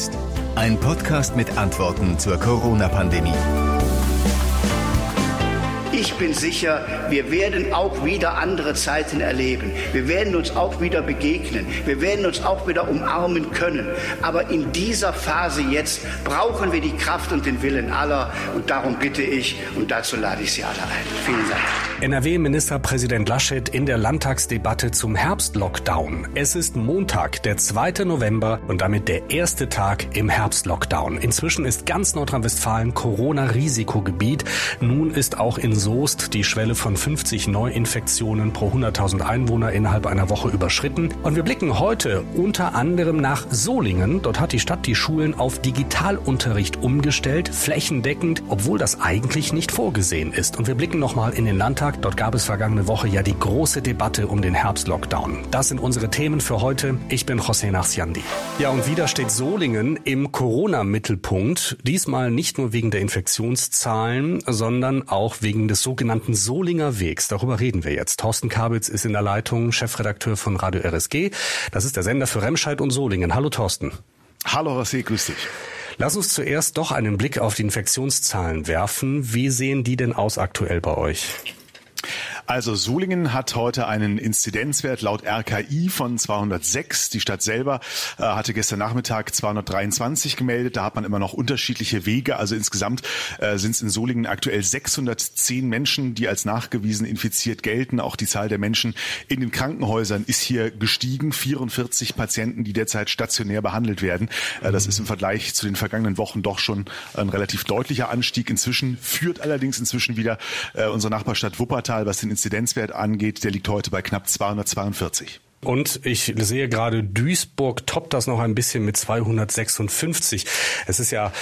jetzt? Ein Podcast mit Antworten zur Corona-Pandemie. Ich bin sicher, wir werden auch wieder andere Zeiten erleben. Wir werden uns auch wieder begegnen. Wir werden uns auch wieder umarmen können. Aber in dieser Phase jetzt brauchen wir die Kraft und den Willen aller. Und darum bitte ich, und dazu lade ich Sie alle ein. Vielen Dank. NRW-Ministerpräsident Laschet in der Landtagsdebatte zum Herbstlockdown. Es ist Montag, der 2. November und damit der erste Tag im Herbstlockdown. Inzwischen ist ganz Nordrhein-Westfalen Corona-Risikogebiet. Nun ist auch in Soest die Schwelle von 50 Neuinfektionen pro 100.000 Einwohner innerhalb einer Woche überschritten. Und wir blicken heute unter anderem nach Solingen. Dort hat die Stadt die Schulen auf Digitalunterricht umgestellt, flächendeckend, obwohl das eigentlich nicht vorgesehen ist. Und wir blicken nochmal in den Landtag. Dort gab es vergangene Woche ja die große Debatte um den Herbstlockdown. Das sind unsere Themen für heute. Ich bin José Nachsiandi. Ja, und wieder steht Solingen im Corona-Mittelpunkt. Diesmal nicht nur wegen der Infektionszahlen, sondern auch wegen des sogenannten Solinger Wegs. Darüber reden wir jetzt. Thorsten Kabitz ist in der Leitung, Chefredakteur von Radio RSG. Das ist der Sender für Remscheid und Solingen. Hallo Thorsten. Hallo José, grüß dich. Lass uns zuerst doch einen Blick auf die Infektionszahlen werfen. Wie sehen die denn aus aktuell bei euch? Also Sulingen hat heute einen Inzidenzwert laut RKI von 206. Die Stadt selber äh, hatte gestern Nachmittag 223 gemeldet. Da hat man immer noch unterschiedliche Wege. Also insgesamt äh, sind es in Sulingen aktuell 610 Menschen, die als nachgewiesen infiziert gelten. Auch die Zahl der Menschen in den Krankenhäusern ist hier gestiegen. 44 Patienten, die derzeit stationär behandelt werden. Äh, das ist im Vergleich zu den vergangenen Wochen doch schon ein relativ deutlicher Anstieg. Inzwischen führt allerdings inzwischen wieder äh, unsere Nachbarstadt Wuppertal, was den Inzidenzwert angeht, der liegt heute bei knapp 242. Und ich sehe gerade, Duisburg toppt das noch ein bisschen mit 256. Es ist ja,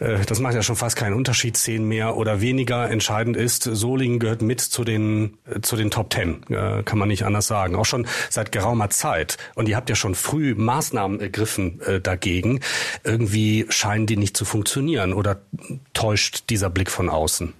äh, das macht ja schon fast keinen Unterschied, zehn mehr oder weniger. Entscheidend ist, Solingen gehört mit zu den, äh, zu den Top Ten, äh, kann man nicht anders sagen. Auch schon seit geraumer Zeit. Und ihr habt ja schon früh Maßnahmen ergriffen dagegen. Irgendwie scheinen die nicht zu funktionieren oder täuscht dieser Blick von außen?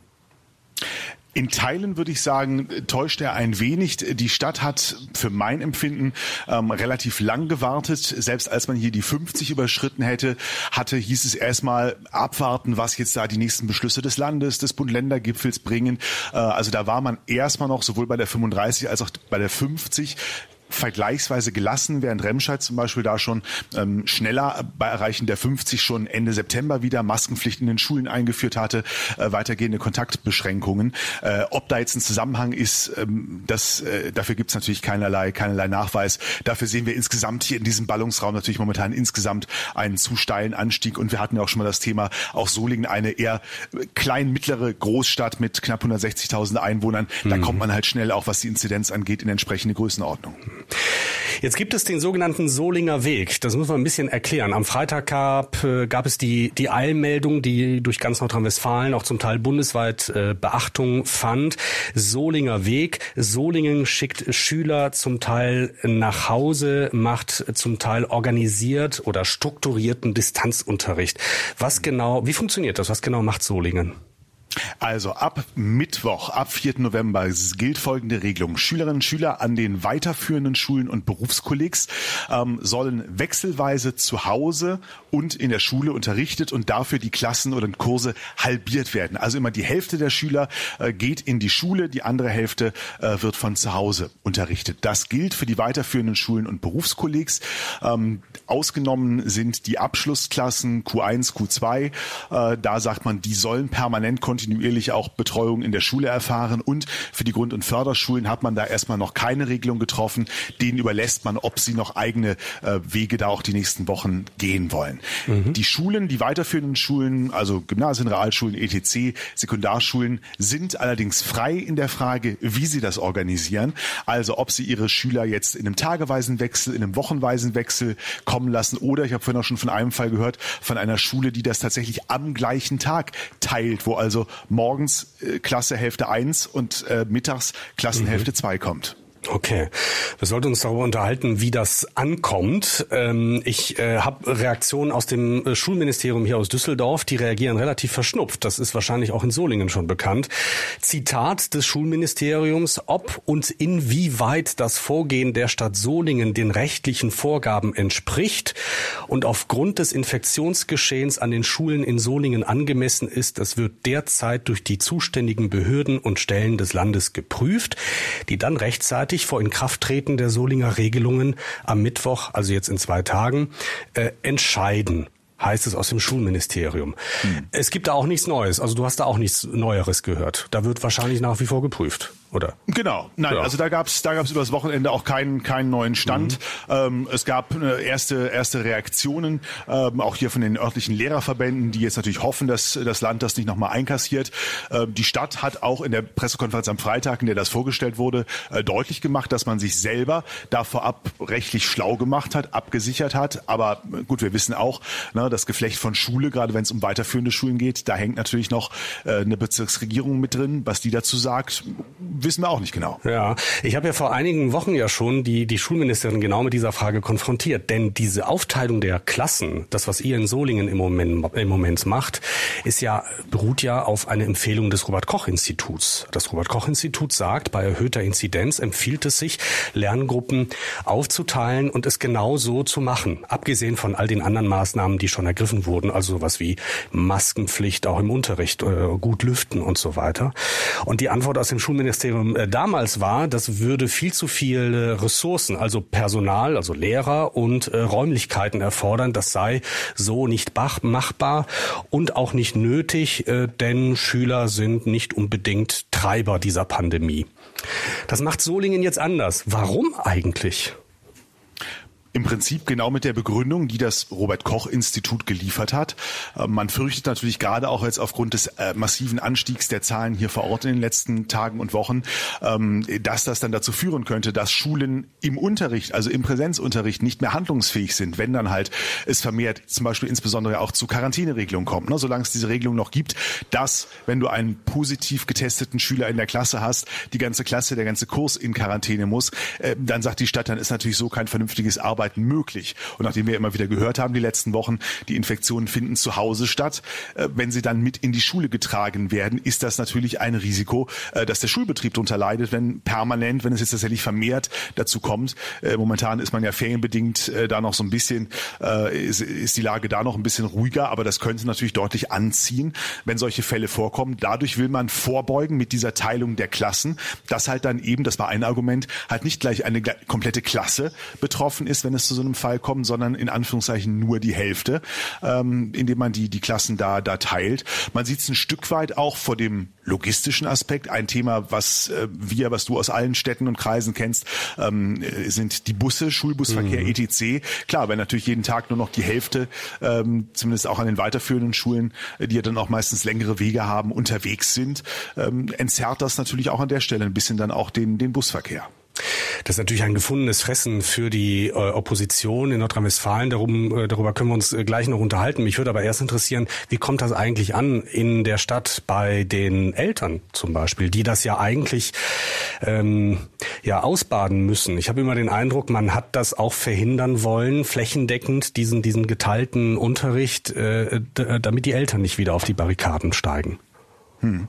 In Teilen würde ich sagen, täuscht er ein wenig. Die Stadt hat für mein Empfinden ähm, relativ lang gewartet. Selbst als man hier die 50 überschritten hätte, hatte, hieß es erstmal abwarten, was jetzt da die nächsten Beschlüsse des Landes, des Bund-Länder-Gipfels bringen. Äh, also da war man erstmal noch sowohl bei der 35 als auch bei der 50 vergleichsweise gelassen, während Remscheid zum Beispiel da schon ähm, schneller bei Erreichen der 50 schon Ende September wieder Maskenpflicht in den Schulen eingeführt hatte, äh, weitergehende Kontaktbeschränkungen. Äh, ob da jetzt ein Zusammenhang ist, ähm, das, äh, dafür gibt es natürlich keinerlei, keinerlei Nachweis. Dafür sehen wir insgesamt hier in diesem Ballungsraum natürlich momentan insgesamt einen zu steilen Anstieg und wir hatten ja auch schon mal das Thema, auch Solingen eine eher klein mittlere Großstadt mit knapp 160.000 Einwohnern. Da mhm. kommt man halt schnell auch, was die Inzidenz angeht, in entsprechende Größenordnung. Jetzt gibt es den sogenannten Solinger Weg. Das muss man ein bisschen erklären. Am Freitag gab, äh, gab es die, die Eilmeldung, die durch ganz Nordrhein-Westfalen, auch zum Teil bundesweit äh, Beachtung fand. Solinger Weg. Solingen schickt Schüler zum Teil nach Hause, macht zum Teil organisiert oder strukturierten Distanzunterricht. Was genau, wie funktioniert das? Was genau macht Solingen? Also ab Mittwoch, ab 4. November gilt folgende Regelung. Schülerinnen und Schüler an den weiterführenden Schulen und Berufskollegs ähm, sollen wechselweise zu Hause und in der Schule unterrichtet und dafür die Klassen oder Kurse halbiert werden. Also immer die Hälfte der Schüler äh, geht in die Schule, die andere Hälfte äh, wird von zu Hause unterrichtet. Das gilt für die weiterführenden Schulen und Berufskollegs. Ähm, ausgenommen sind die Abschlussklassen Q1, Q2. Äh, da sagt man, die sollen permanent kontinuierlich kontinuierlich auch Betreuung in der Schule erfahren. Und für die Grund- und Förderschulen hat man da erstmal noch keine Regelung getroffen. Denen überlässt man, ob sie noch eigene äh, Wege da auch die nächsten Wochen gehen wollen. Mhm. Die Schulen, die weiterführenden Schulen, also Gymnasien, Realschulen, ETC, Sekundarschulen, sind allerdings frei in der Frage, wie sie das organisieren. Also ob sie ihre Schüler jetzt in einem tageweisen Wechsel, in einem wochenweisen Wechsel kommen lassen oder ich habe vorhin auch schon von einem Fall gehört, von einer Schule, die das tatsächlich am gleichen Tag teilt, wo also morgens äh, Klasse Hälfte 1 und äh, mittags Klassenhälfte mhm. 2 kommt. Okay, wir sollten uns darüber unterhalten, wie das ankommt. Ähm, ich äh, habe Reaktionen aus dem äh, Schulministerium hier aus Düsseldorf, die reagieren relativ verschnupft. Das ist wahrscheinlich auch in Solingen schon bekannt. Zitat des Schulministeriums, ob und inwieweit das Vorgehen der Stadt Solingen den rechtlichen Vorgaben entspricht und aufgrund des Infektionsgeschehens an den Schulen in Solingen angemessen ist, das wird derzeit durch die zuständigen Behörden und Stellen des Landes geprüft, die dann rechtzeitig rechtzeitig vor Inkrafttreten der Solinger Regelungen am Mittwoch, also jetzt in zwei Tagen, äh, entscheiden heißt es aus dem Schulministerium. Hm. Es gibt da auch nichts Neues. Also du hast da auch nichts Neueres gehört. Da wird wahrscheinlich nach wie vor geprüft oder? Genau, nein, ja. also da gab's da gab's übers Wochenende auch keinen keinen neuen Stand. Mhm. Ähm, es gab äh, erste erste Reaktionen, ähm, auch hier von den örtlichen Lehrerverbänden, die jetzt natürlich hoffen, dass das Land das nicht nochmal einkassiert. Ähm, die Stadt hat auch in der Pressekonferenz am Freitag, in der das vorgestellt wurde, äh, deutlich gemacht, dass man sich selber da vorab rechtlich schlau gemacht hat, abgesichert hat. Aber äh, gut, wir wissen auch, ne, das Geflecht von Schule, gerade wenn es um weiterführende Schulen geht, da hängt natürlich noch äh, eine Bezirksregierung mit drin, was die dazu sagt wissen wir auch nicht genau. Ja, ich habe ja vor einigen Wochen ja schon die, die Schulministerin genau mit dieser Frage konfrontiert. Denn diese Aufteilung der Klassen, das, was ihr in Solingen im Moment, im Moment macht, ist ja, beruht ja auf eine Empfehlung des Robert-Koch-Instituts. Das Robert-Koch-Institut sagt, bei erhöhter Inzidenz empfiehlt es sich, Lerngruppen aufzuteilen und es genau so zu machen. Abgesehen von all den anderen Maßnahmen, die schon ergriffen wurden, also sowas wie Maskenpflicht auch im Unterricht, äh, gut lüften und so weiter. Und die Antwort aus dem Schulministerium Ministerium äh, damals war, das würde viel zu viele Ressourcen, also Personal, also Lehrer und äh, Räumlichkeiten erfordern. Das sei so nicht machbar und auch nicht nötig, äh, denn Schüler sind nicht unbedingt Treiber dieser Pandemie. Das macht Solingen jetzt anders. Warum eigentlich? Im Prinzip genau mit der Begründung, die das Robert Koch Institut geliefert hat. Äh, man fürchtet natürlich gerade auch jetzt aufgrund des äh, massiven Anstiegs der Zahlen hier vor Ort in den letzten Tagen und Wochen, ähm, dass das dann dazu führen könnte, dass Schulen im Unterricht, also im Präsenzunterricht nicht mehr handlungsfähig sind, wenn dann halt es vermehrt zum Beispiel insbesondere auch zu Quarantäneregelungen kommt. Ne? Solange es diese Regelung noch gibt, dass wenn du einen positiv getesteten Schüler in der Klasse hast, die ganze Klasse, der ganze Kurs in Quarantäne muss, äh, dann sagt die Stadt, dann ist natürlich so kein vernünftiges Arbeiten Arbeiten möglich. Und nachdem wir immer wieder gehört haben, die letzten Wochen, die Infektionen finden zu Hause statt, äh, wenn sie dann mit in die Schule getragen werden, ist das natürlich ein Risiko, äh, dass der Schulbetrieb darunter leidet, wenn permanent, wenn es jetzt tatsächlich vermehrt dazu kommt. Äh, momentan ist man ja ferienbedingt da noch so ein bisschen, ist die Lage da noch ein bisschen ruhiger, aber das könnte natürlich deutlich anziehen, wenn solche Fälle vorkommen. Dadurch will man vorbeugen mit dieser Teilung der Klassen, dass halt dann eben, das war ein Argument, halt nicht gleich eine komplette Klasse betroffen ist, wenn es zu so einem Fall kommt, sondern in Anführungszeichen nur die Hälfte, ähm, indem man die, die Klassen da, da teilt. Man sieht es ein Stück weit auch vor dem logistischen Aspekt. Ein Thema, was äh, wir, was du aus allen Städten und Kreisen kennst, ähm, sind die Busse, Schulbusverkehr, mhm. etc. Klar, wenn natürlich jeden Tag nur noch die Hälfte, ähm, zumindest auch an den weiterführenden Schulen, die ja dann auch meistens längere Wege haben, unterwegs sind, ähm, entzerrt das natürlich auch an der Stelle ein bisschen dann auch den, den Busverkehr. Das ist natürlich ein gefundenes Fressen für die äh, Opposition in Nordrhein-Westfalen. Darum, äh, darüber können wir uns äh, gleich noch unterhalten. Mich würde aber erst interessieren, wie kommt das eigentlich an in der Stadt bei den Eltern zum Beispiel, die das ja eigentlich ähm, ja ausbaden müssen. Ich habe immer den Eindruck, man hat das auch verhindern wollen, flächendeckend diesen diesen geteilten Unterricht, äh, damit die Eltern nicht wieder auf die Barrikaden steigen. Hm.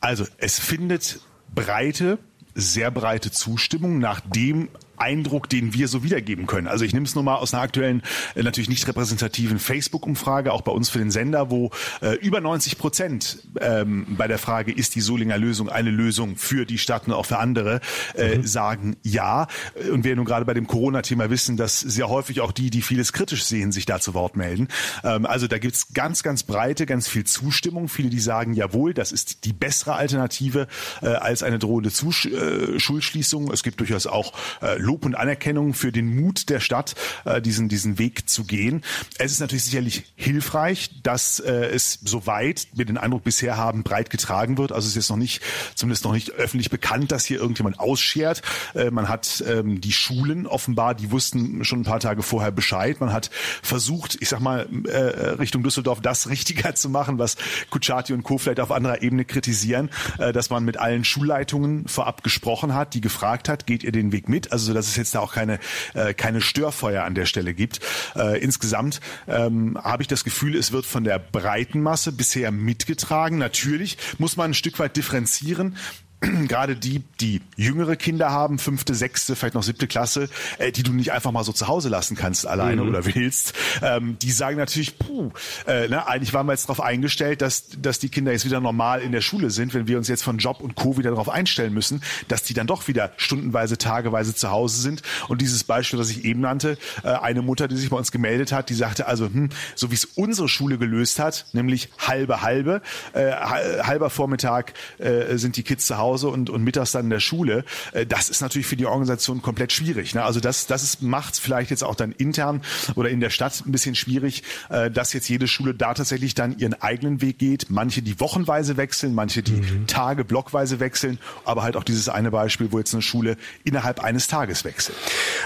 Also es findet breite sehr breite Zustimmung, nachdem Eindruck, den wir so wiedergeben können. Also ich nehme es nur mal aus einer aktuellen, äh, natürlich nicht repräsentativen Facebook-Umfrage, auch bei uns für den Sender, wo äh, über 90 Prozent ähm, bei der Frage, ist die Solinger Lösung eine Lösung für die Stadt und auch für andere, äh, mhm. sagen ja. Und wir nun gerade bei dem Corona-Thema wissen, dass sehr häufig auch die, die vieles kritisch sehen, sich da zu Wort melden. Ähm, also da gibt's ganz, ganz breite, ganz viel Zustimmung. Viele, die sagen, jawohl, das ist die bessere Alternative äh, als eine drohende Zus äh, Schulschließung. Es gibt durchaus auch äh, Lob und Anerkennung für den Mut der Stadt, äh, diesen, diesen Weg zu gehen. Es ist natürlich sicherlich hilfreich, dass äh, es soweit, wir den Eindruck bisher haben, breit getragen wird. Also es ist jetzt noch nicht, zumindest noch nicht öffentlich bekannt, dass hier irgendjemand ausschert. Äh, man hat ähm, die Schulen offenbar, die wussten schon ein paar Tage vorher Bescheid. Man hat versucht, ich sag mal, äh, Richtung Düsseldorf das richtiger zu machen, was Kutschaty und Co. vielleicht auf anderer Ebene kritisieren, äh, dass man mit allen Schulleitungen vorab gesprochen hat, die gefragt hat, geht ihr den Weg mit? Also dass es jetzt da auch keine, äh, keine Störfeuer an der Stelle gibt. Äh, insgesamt ähm, habe ich das Gefühl, es wird von der breiten Masse bisher mitgetragen. Natürlich muss man ein Stück weit differenzieren. gerade die, die jüngere Kinder haben, fünfte, sechste, vielleicht noch siebte Klasse, äh, die du nicht einfach mal so zu Hause lassen kannst alleine mhm. oder willst, ähm, die sagen natürlich, puh, äh, ne, eigentlich waren wir jetzt darauf eingestellt, dass, dass die Kinder jetzt wieder normal in der Schule sind, wenn wir uns jetzt von Job und Co. wieder darauf einstellen müssen, dass die dann doch wieder stundenweise, tageweise zu Hause sind. Und dieses Beispiel, das ich eben nannte, äh, eine Mutter, die sich bei uns gemeldet hat, die sagte also, hm, so wie es unsere Schule gelöst hat, nämlich halbe, halbe, äh, halber Vormittag äh, sind die Kids zu Hause, Hause und, und mittags dann in der Schule, äh, das ist natürlich für die Organisation komplett schwierig. Ne? Also das, das macht es vielleicht jetzt auch dann intern oder in der Stadt ein bisschen schwierig, äh, dass jetzt jede Schule da tatsächlich dann ihren eigenen Weg geht. Manche, die wochenweise wechseln, manche, die mhm. Tage blockweise wechseln, aber halt auch dieses eine Beispiel, wo jetzt eine Schule innerhalb eines Tages wechselt.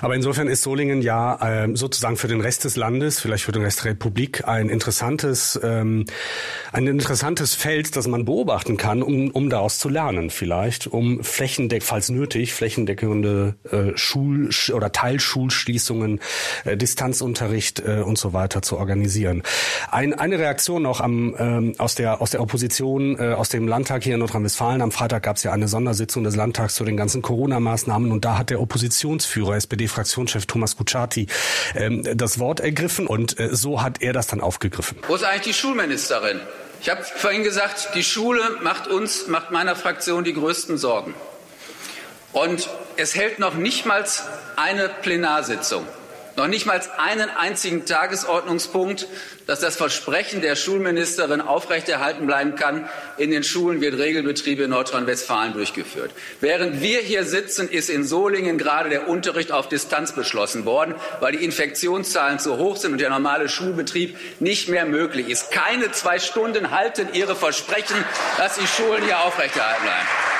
Aber insofern ist Solingen ja äh, sozusagen für den Rest des Landes, vielleicht für den Rest der Republik, ein interessantes, ähm, ein interessantes Feld, das man beobachten kann, um, um daraus zu lernen vielleicht vielleicht, um flächendeck, falls nötig, flächendeckende äh, Schul- oder Teilschulschließungen, äh, Distanzunterricht äh, und so weiter zu organisieren. Ein, eine Reaktion noch am, ähm, aus, der, aus der Opposition, äh, aus dem Landtag hier in Nordrhein-Westfalen. Am Freitag gab es ja eine Sondersitzung des Landtags zu den ganzen Corona-Maßnahmen und da hat der Oppositionsführer, SPD-Fraktionschef Thomas Kutschaty, ähm, das Wort ergriffen und äh, so hat er das dann aufgegriffen. Wo ist eigentlich die Schulministerin? Ich habe vorhin gesagt, die Schule macht uns, macht meiner Fraktion die größten Sorgen. Und es hält noch nicht mal eine Plenarsitzung noch nicht mal einen einzigen Tagesordnungspunkt, dass das Versprechen der Schulministerin aufrechterhalten bleiben kann. In den Schulen wird Regelbetrieb in Nordrhein-Westfalen durchgeführt. Während wir hier sitzen, ist in Solingen gerade der Unterricht auf Distanz beschlossen worden, weil die Infektionszahlen zu hoch sind und der normale Schulbetrieb nicht mehr möglich ist. Keine zwei Stunden halten Ihre Versprechen, dass die Schulen hier aufrechterhalten bleiben.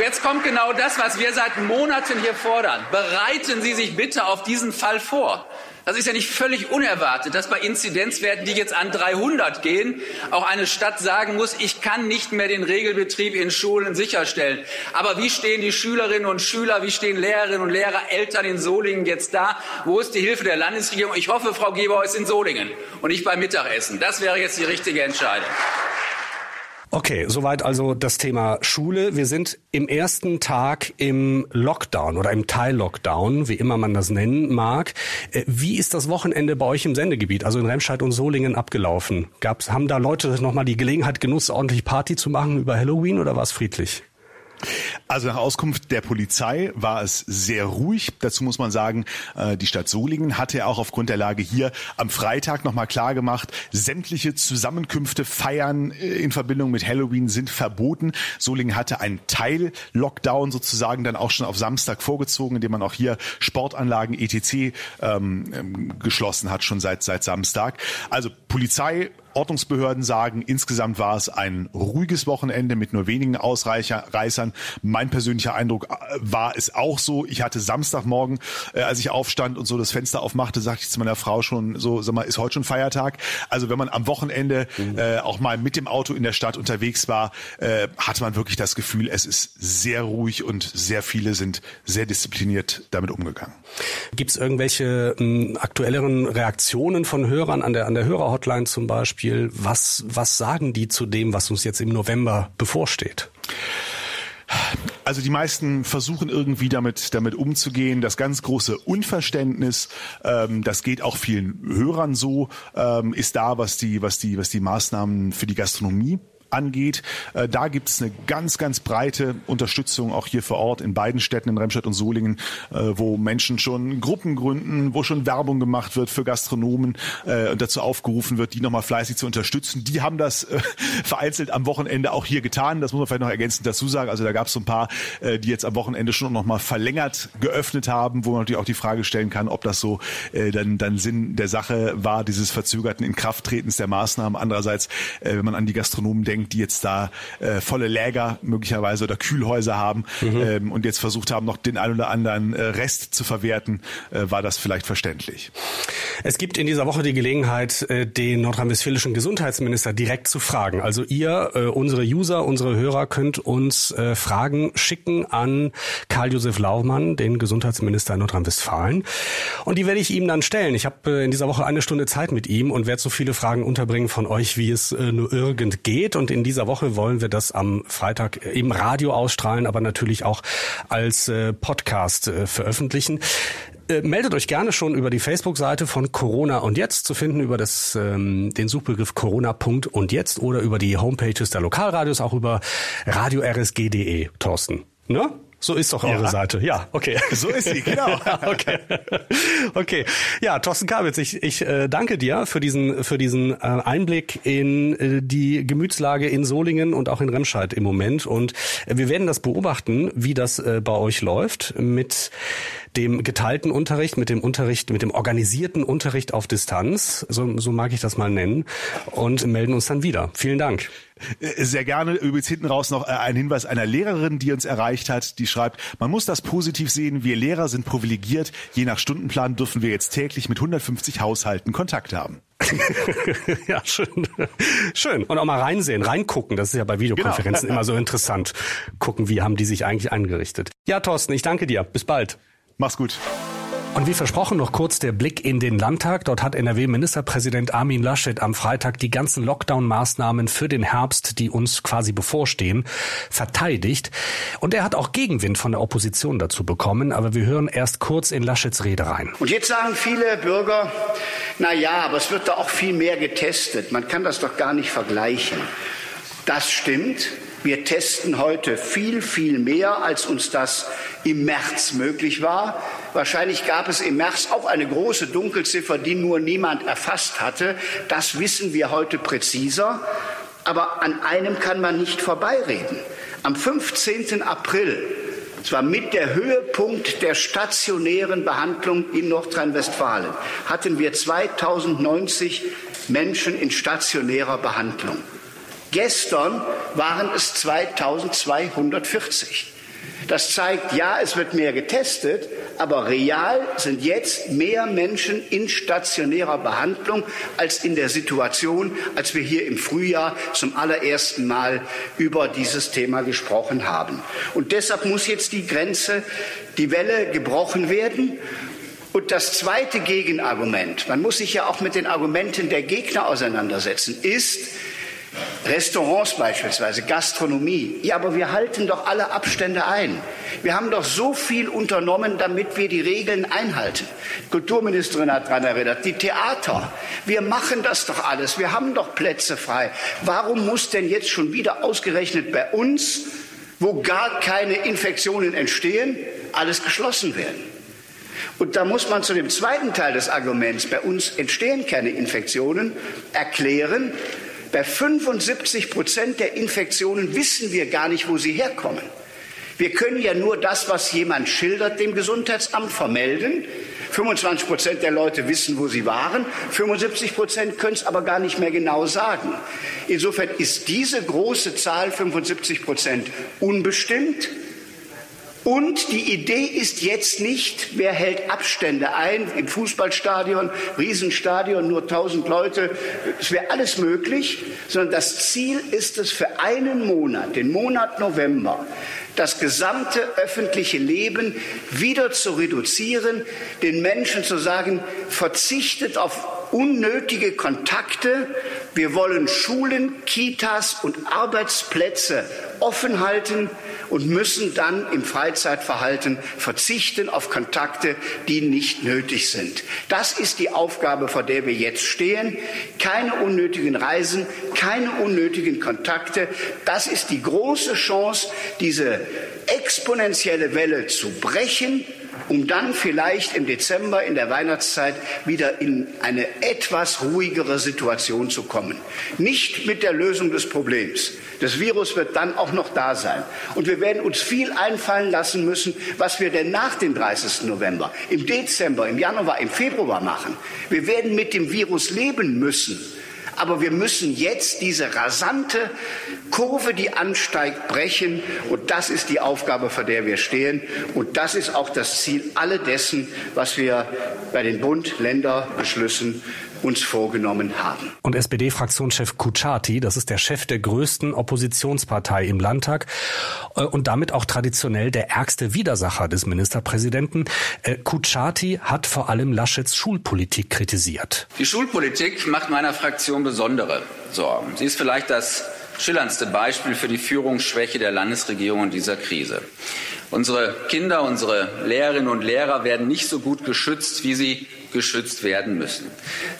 Und jetzt kommt genau das, was wir seit Monaten hier fordern. Bereiten Sie sich bitte auf diesen Fall vor. Das ist ja nicht völlig unerwartet, dass bei Inzidenzwerten, die jetzt an 300 gehen, auch eine Stadt sagen muss, ich kann nicht mehr den Regelbetrieb in Schulen sicherstellen. Aber wie stehen die Schülerinnen und Schüler, wie stehen Lehrerinnen und Lehrer, Eltern in Solingen jetzt da? Wo ist die Hilfe der Landesregierung? Ich hoffe, Frau Gebauer ist in Solingen und nicht beim Mittagessen. Das wäre jetzt die richtige Entscheidung. Okay, soweit also das Thema Schule. Wir sind im ersten Tag im Lockdown oder im Teil-Lockdown, wie immer man das nennen mag. Äh, wie ist das Wochenende bei euch im Sendegebiet, also in Remscheid und Solingen, abgelaufen? Gab's, haben da Leute nochmal die Gelegenheit genutzt, ordentlich Party zu machen über Halloween oder war es friedlich? Also nach Auskunft der Polizei war es sehr ruhig. Dazu muss man sagen, äh, die Stadt Solingen hatte auch aufgrund der Lage hier am Freitag nochmal klar gemacht, sämtliche Zusammenkünfte, Feiern äh, in Verbindung mit Halloween sind verboten. Solingen hatte einen Teil-Lockdown sozusagen dann auch schon auf Samstag vorgezogen, indem man auch hier Sportanlagen etc. Ähm, ähm, geschlossen hat, schon seit, seit Samstag. Also Polizei Ordnungsbehörden sagen, insgesamt war es ein ruhiges Wochenende mit nur wenigen Ausreißern. Mein persönlicher Eindruck äh, war es auch so. Ich hatte Samstagmorgen, äh, als ich aufstand und so das Fenster aufmachte, sagte ich zu meiner Frau schon so, sag mal, ist heute schon Feiertag? Also wenn man am Wochenende mhm. äh, auch mal mit dem Auto in der Stadt unterwegs war, äh, hatte man wirklich das Gefühl, es ist sehr ruhig und sehr viele sind sehr diszipliniert damit umgegangen. Gibt es irgendwelche m, aktuelleren Reaktionen von Hörern an der, an der Hörerhotline zum Beispiel? Beispiel, was, was sagen die zu dem, was uns jetzt im November bevorsteht? Also die meisten versuchen irgendwie damit damit umzugehen. Das ganz große Unverständnis, ähm, das geht auch vielen Hörern so, ähm, ist da, was die was die was die Maßnahmen für die Gastronomie angeht. Äh, da gibt es eine ganz, ganz breite Unterstützung auch hier vor Ort in beiden Städten, in Remscheid und Solingen, äh, wo Menschen schon Gruppen gründen, wo schon Werbung gemacht wird für Gastronomen äh, und dazu aufgerufen wird, die nochmal fleißig zu unterstützen. Die haben das vereinzelt am Wochenende auch hier getan. Das muss man vielleicht noch ergänzend dazu sagen. Also da gab es so ein paar, die jetzt am Wochenende schon nochmal verlängert geöffnet haben, wo man natürlich auch die Frage stellen kann, ob das so dann, dann Sinn der Sache war, dieses verzögerten Inkrafttretens der Maßnahmen. Andererseits, wenn man an die Gastronomen denkt, die jetzt da äh, volle Läger möglicherweise oder Kühlhäuser haben mhm. ähm, und jetzt versucht haben, noch den ein oder anderen äh, Rest zu verwerten, äh, war das vielleicht verständlich. Es gibt in dieser Woche die Gelegenheit, äh, den nordrhein-westfälischen Gesundheitsminister direkt zu fragen. Also ihr, äh, unsere User, unsere Hörer könnt uns äh, Fragen schicken an Karl-Josef Laumann, den Gesundheitsminister in Nordrhein-Westfalen. Und die werde ich ihm dann stellen. Ich habe in dieser Woche eine Stunde Zeit mit ihm und werde so viele Fragen unterbringen von euch, wie es nur irgend geht. Und in dieser Woche wollen wir das am Freitag im Radio ausstrahlen, aber natürlich auch als Podcast veröffentlichen. Äh, meldet euch gerne schon über die Facebook-Seite von Corona und jetzt zu finden über das, ähm, den Suchbegriff Corona. und jetzt oder über die Homepages der Lokalradios, auch über radio-rsg.de, Thorsten. Ne? So ist doch eure ja. Seite. Ja, okay. So ist sie, genau. okay. Okay. Ja, Thorsten Kabitz, ich, ich äh, danke dir für diesen, für diesen äh, Einblick in äh, die Gemütslage in Solingen und auch in Remscheid im Moment. Und äh, wir werden das beobachten, wie das äh, bei euch läuft mit dem geteilten Unterricht, mit dem Unterricht, mit dem organisierten Unterricht auf Distanz. So, so mag ich das mal nennen. Und melden uns dann wieder. Vielen Dank. Äh, sehr gerne übrigens hinten raus noch äh, ein Hinweis einer Lehrerin, die uns erreicht hat, die schreibt, man muss das positiv sehen, wir Lehrer sind privilegiert, je nach Stundenplan dürfen wir jetzt täglich mit 150 Haushalten Kontakt haben. ja, schön. Schön. Und auch mal reinsehen, reingucken. Das ist ja bei Videokonferenzen genau. immer so interessant. Gucken, wie haben die sich eigentlich eingerichtet. Ja, Thorsten, ich danke dir. Bis bald. Mach's gut. Und wie versprochen noch kurz der Blick in den Landtag. Dort hat NRW-Ministerpräsident Armin Laschet am Freitag die ganzen Lockdown-Maßnahmen für den Herbst, die uns quasi bevorstehen, verteidigt. Und er hat auch Gegenwind von der Opposition dazu bekommen. Aber wir hören erst kurz in Laschets Rede rein. Und jetzt sagen viele Bürger, na ja, aber es wird da auch viel mehr getestet. Man kann das doch gar nicht vergleichen. Das stimmt. Wir testen heute viel, viel mehr, als uns das im März möglich war. Wahrscheinlich gab es im März auch eine große Dunkelziffer, die nur niemand erfasst hatte. Das wissen wir heute präziser. Aber an einem kann man nicht vorbeireden. Am 15. April, zwar mit der Höhepunkt der stationären Behandlung in Nordrhein-Westfalen, hatten wir 2090 Menschen in stationärer Behandlung. Gestern waren es 2240. Das zeigt, ja, es wird mehr getestet, aber real sind jetzt mehr Menschen in stationärer Behandlung als in der Situation, als wir hier im Frühjahr zum allerersten Mal über dieses Thema gesprochen haben. Und deshalb muss jetzt die Grenze, die Welle gebrochen werden. Und das zweite Gegenargument, man muss sich ja auch mit den Argumenten der Gegner auseinandersetzen, ist, Restaurants beispielsweise, Gastronomie. Ja, aber wir halten doch alle Abstände ein. Wir haben doch so viel unternommen, damit wir die Regeln einhalten. Die Kulturministerin hat daran erinnert, die Theater. Wir machen das doch alles. Wir haben doch Plätze frei. Warum muss denn jetzt schon wieder ausgerechnet bei uns, wo gar keine Infektionen entstehen, alles geschlossen werden? Und da muss man zu dem zweiten Teil des Arguments, bei uns entstehen keine Infektionen, erklären, bei 75 Prozent der Infektionen wissen wir gar nicht, wo sie herkommen. Wir können ja nur das, was jemand schildert, dem Gesundheitsamt vermelden. 25 Prozent der Leute wissen, wo sie waren. 75 Prozent können es aber gar nicht mehr genau sagen. Insofern ist diese große Zahl 75 Prozent unbestimmt. Und die Idee ist jetzt nicht, wer hält Abstände ein im Fußballstadion, Riesenstadion, nur 1000 Leute, es wäre alles möglich, sondern das Ziel ist es für einen Monat, den Monat November, das gesamte öffentliche Leben wieder zu reduzieren, den Menschen zu sagen, verzichtet auf unnötige Kontakte. Wir wollen Schulen, Kitas und Arbeitsplätze offen halten und müssen dann im Freizeitverhalten verzichten auf Kontakte, die nicht nötig sind. Das ist die Aufgabe, vor der wir jetzt stehen. Keine unnötigen Reisen, keine unnötigen Kontakte. Das ist die große Chance, diese exponentielle Welle zu brechen um dann vielleicht im Dezember in der Weihnachtszeit wieder in eine etwas ruhigere Situation zu kommen. Nicht mit der Lösung des Problems. Das Virus wird dann auch noch da sein. Und wir werden uns viel einfallen lassen müssen, was wir denn nach dem 30. November, im Dezember, im Januar, im Februar machen. Wir werden mit dem Virus leben müssen. Aber wir müssen jetzt diese rasante Kurve, die ansteigt, brechen. Und das ist die Aufgabe, vor der wir stehen. Und das ist auch das Ziel alle dessen, was wir bei den Bund-Länder-Beschlüssen uns vorgenommen haben. Und SPD-Fraktionschef Kuchati, das ist der Chef der größten Oppositionspartei im Landtag äh, und damit auch traditionell der ärgste Widersacher des Ministerpräsidenten. Äh, Kuchati hat vor allem Laschets Schulpolitik kritisiert. Die Schulpolitik macht meiner Fraktion besondere Sorgen. Sie ist vielleicht das schillerndste Beispiel für die Führungsschwäche der Landesregierung in dieser Krise. Unsere Kinder, unsere Lehrerinnen und Lehrer werden nicht so gut geschützt, wie sie geschützt werden müssen.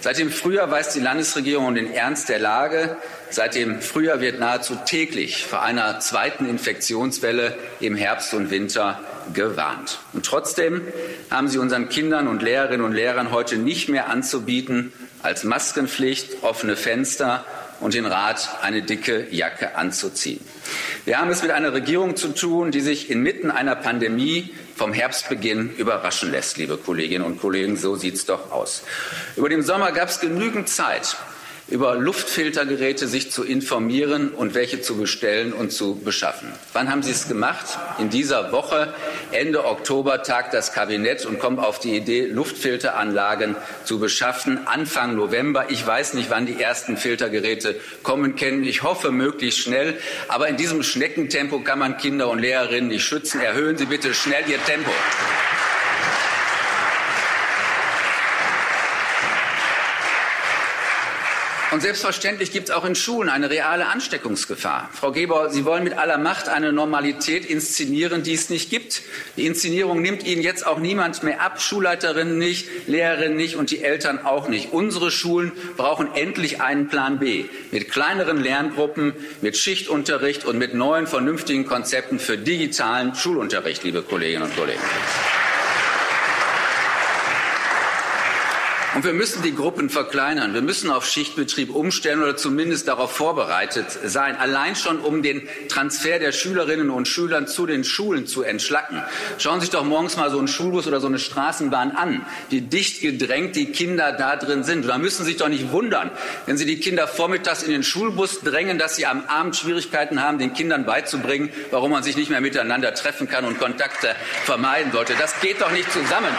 Seit dem Frühjahr weiß die Landesregierung um den Ernst der Lage. Seit dem Frühjahr wird nahezu täglich vor einer zweiten Infektionswelle im Herbst und Winter gewarnt. Und trotzdem haben sie unseren Kindern und Lehrerinnen und Lehrern heute nicht mehr anzubieten als Maskenpflicht, offene Fenster und den Rat, eine dicke Jacke anzuziehen. Wir haben es mit einer Regierung zu tun, die sich inmitten einer Pandemie vom Herbstbeginn überraschen lässt, liebe Kolleginnen und Kollegen. So sieht es doch aus. Über den Sommer gab es genügend Zeit, über Luftfiltergeräte sich zu informieren und welche zu bestellen und zu beschaffen. Wann haben Sie es gemacht? In dieser Woche, Ende Oktober, tagt das Kabinett und kommt auf die Idee, Luftfilteranlagen zu beschaffen. Anfang November. Ich weiß nicht, wann die ersten Filtergeräte kommen können. Ich hoffe möglichst schnell. Aber in diesem Schneckentempo kann man Kinder und Lehrerinnen nicht schützen. Erhöhen Sie bitte schnell Ihr Tempo. Und selbstverständlich gibt es auch in Schulen eine reale Ansteckungsgefahr. Frau Geber, Sie wollen mit aller Macht eine Normalität inszenieren, die es nicht gibt. Die Inszenierung nimmt Ihnen jetzt auch niemand mehr ab, Schulleiterinnen nicht, Lehrerinnen nicht und die Eltern auch nicht. Unsere Schulen brauchen endlich einen Plan B mit kleineren Lerngruppen, mit Schichtunterricht und mit neuen vernünftigen Konzepten für digitalen Schulunterricht, liebe Kolleginnen und Kollegen. Und wir müssen die Gruppen verkleinern. Wir müssen auf Schichtbetrieb umstellen oder zumindest darauf vorbereitet sein. Allein schon, um den Transfer der Schülerinnen und Schülern zu den Schulen zu entschlacken. Schauen Sie sich doch morgens mal so einen Schulbus oder so eine Straßenbahn an, wie dicht gedrängt die Kinder da drin sind. Und da müssen Sie sich doch nicht wundern, wenn Sie die Kinder vormittags in den Schulbus drängen, dass sie am Abend Schwierigkeiten haben, den Kindern beizubringen, warum man sich nicht mehr miteinander treffen kann und Kontakte vermeiden sollte. Das geht doch nicht zusammen.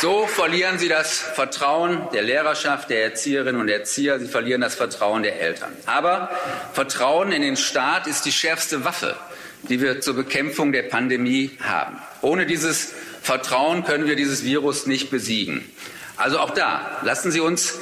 So verlieren sie das Vertrauen der Lehrerschaft, der Erzieherinnen und Erzieher, sie verlieren das Vertrauen der Eltern. Aber Vertrauen in den Staat ist die schärfste Waffe, die wir zur Bekämpfung der Pandemie haben. Ohne dieses Vertrauen können wir dieses Virus nicht besiegen. Also auch da lassen Sie uns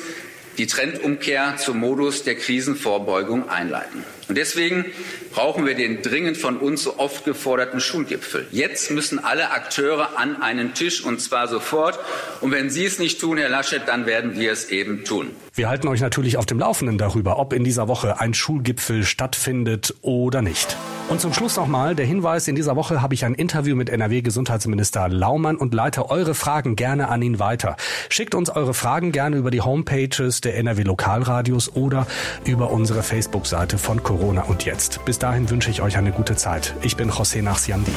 die Trendumkehr zum Modus der Krisenvorbeugung einleiten. Und deswegen brauchen wir den dringend von uns so oft geforderten Schulgipfel. Jetzt müssen alle Akteure an einen Tisch und zwar sofort. Und wenn Sie es nicht tun, Herr Laschet, dann werden wir es eben tun. Wir halten euch natürlich auf dem Laufenden darüber, ob in dieser Woche ein Schulgipfel stattfindet oder nicht. Und zum Schluss nochmal der Hinweis, in dieser Woche habe ich ein Interview mit NRW-Gesundheitsminister Laumann und leite eure Fragen gerne an ihn weiter. Schickt uns eure Fragen gerne über die Homepages der NRW Lokalradios oder über unsere Facebook-Seite von Corona und Jetzt. Bis dahin wünsche ich euch eine gute Zeit. Ich bin José Nachsiandi.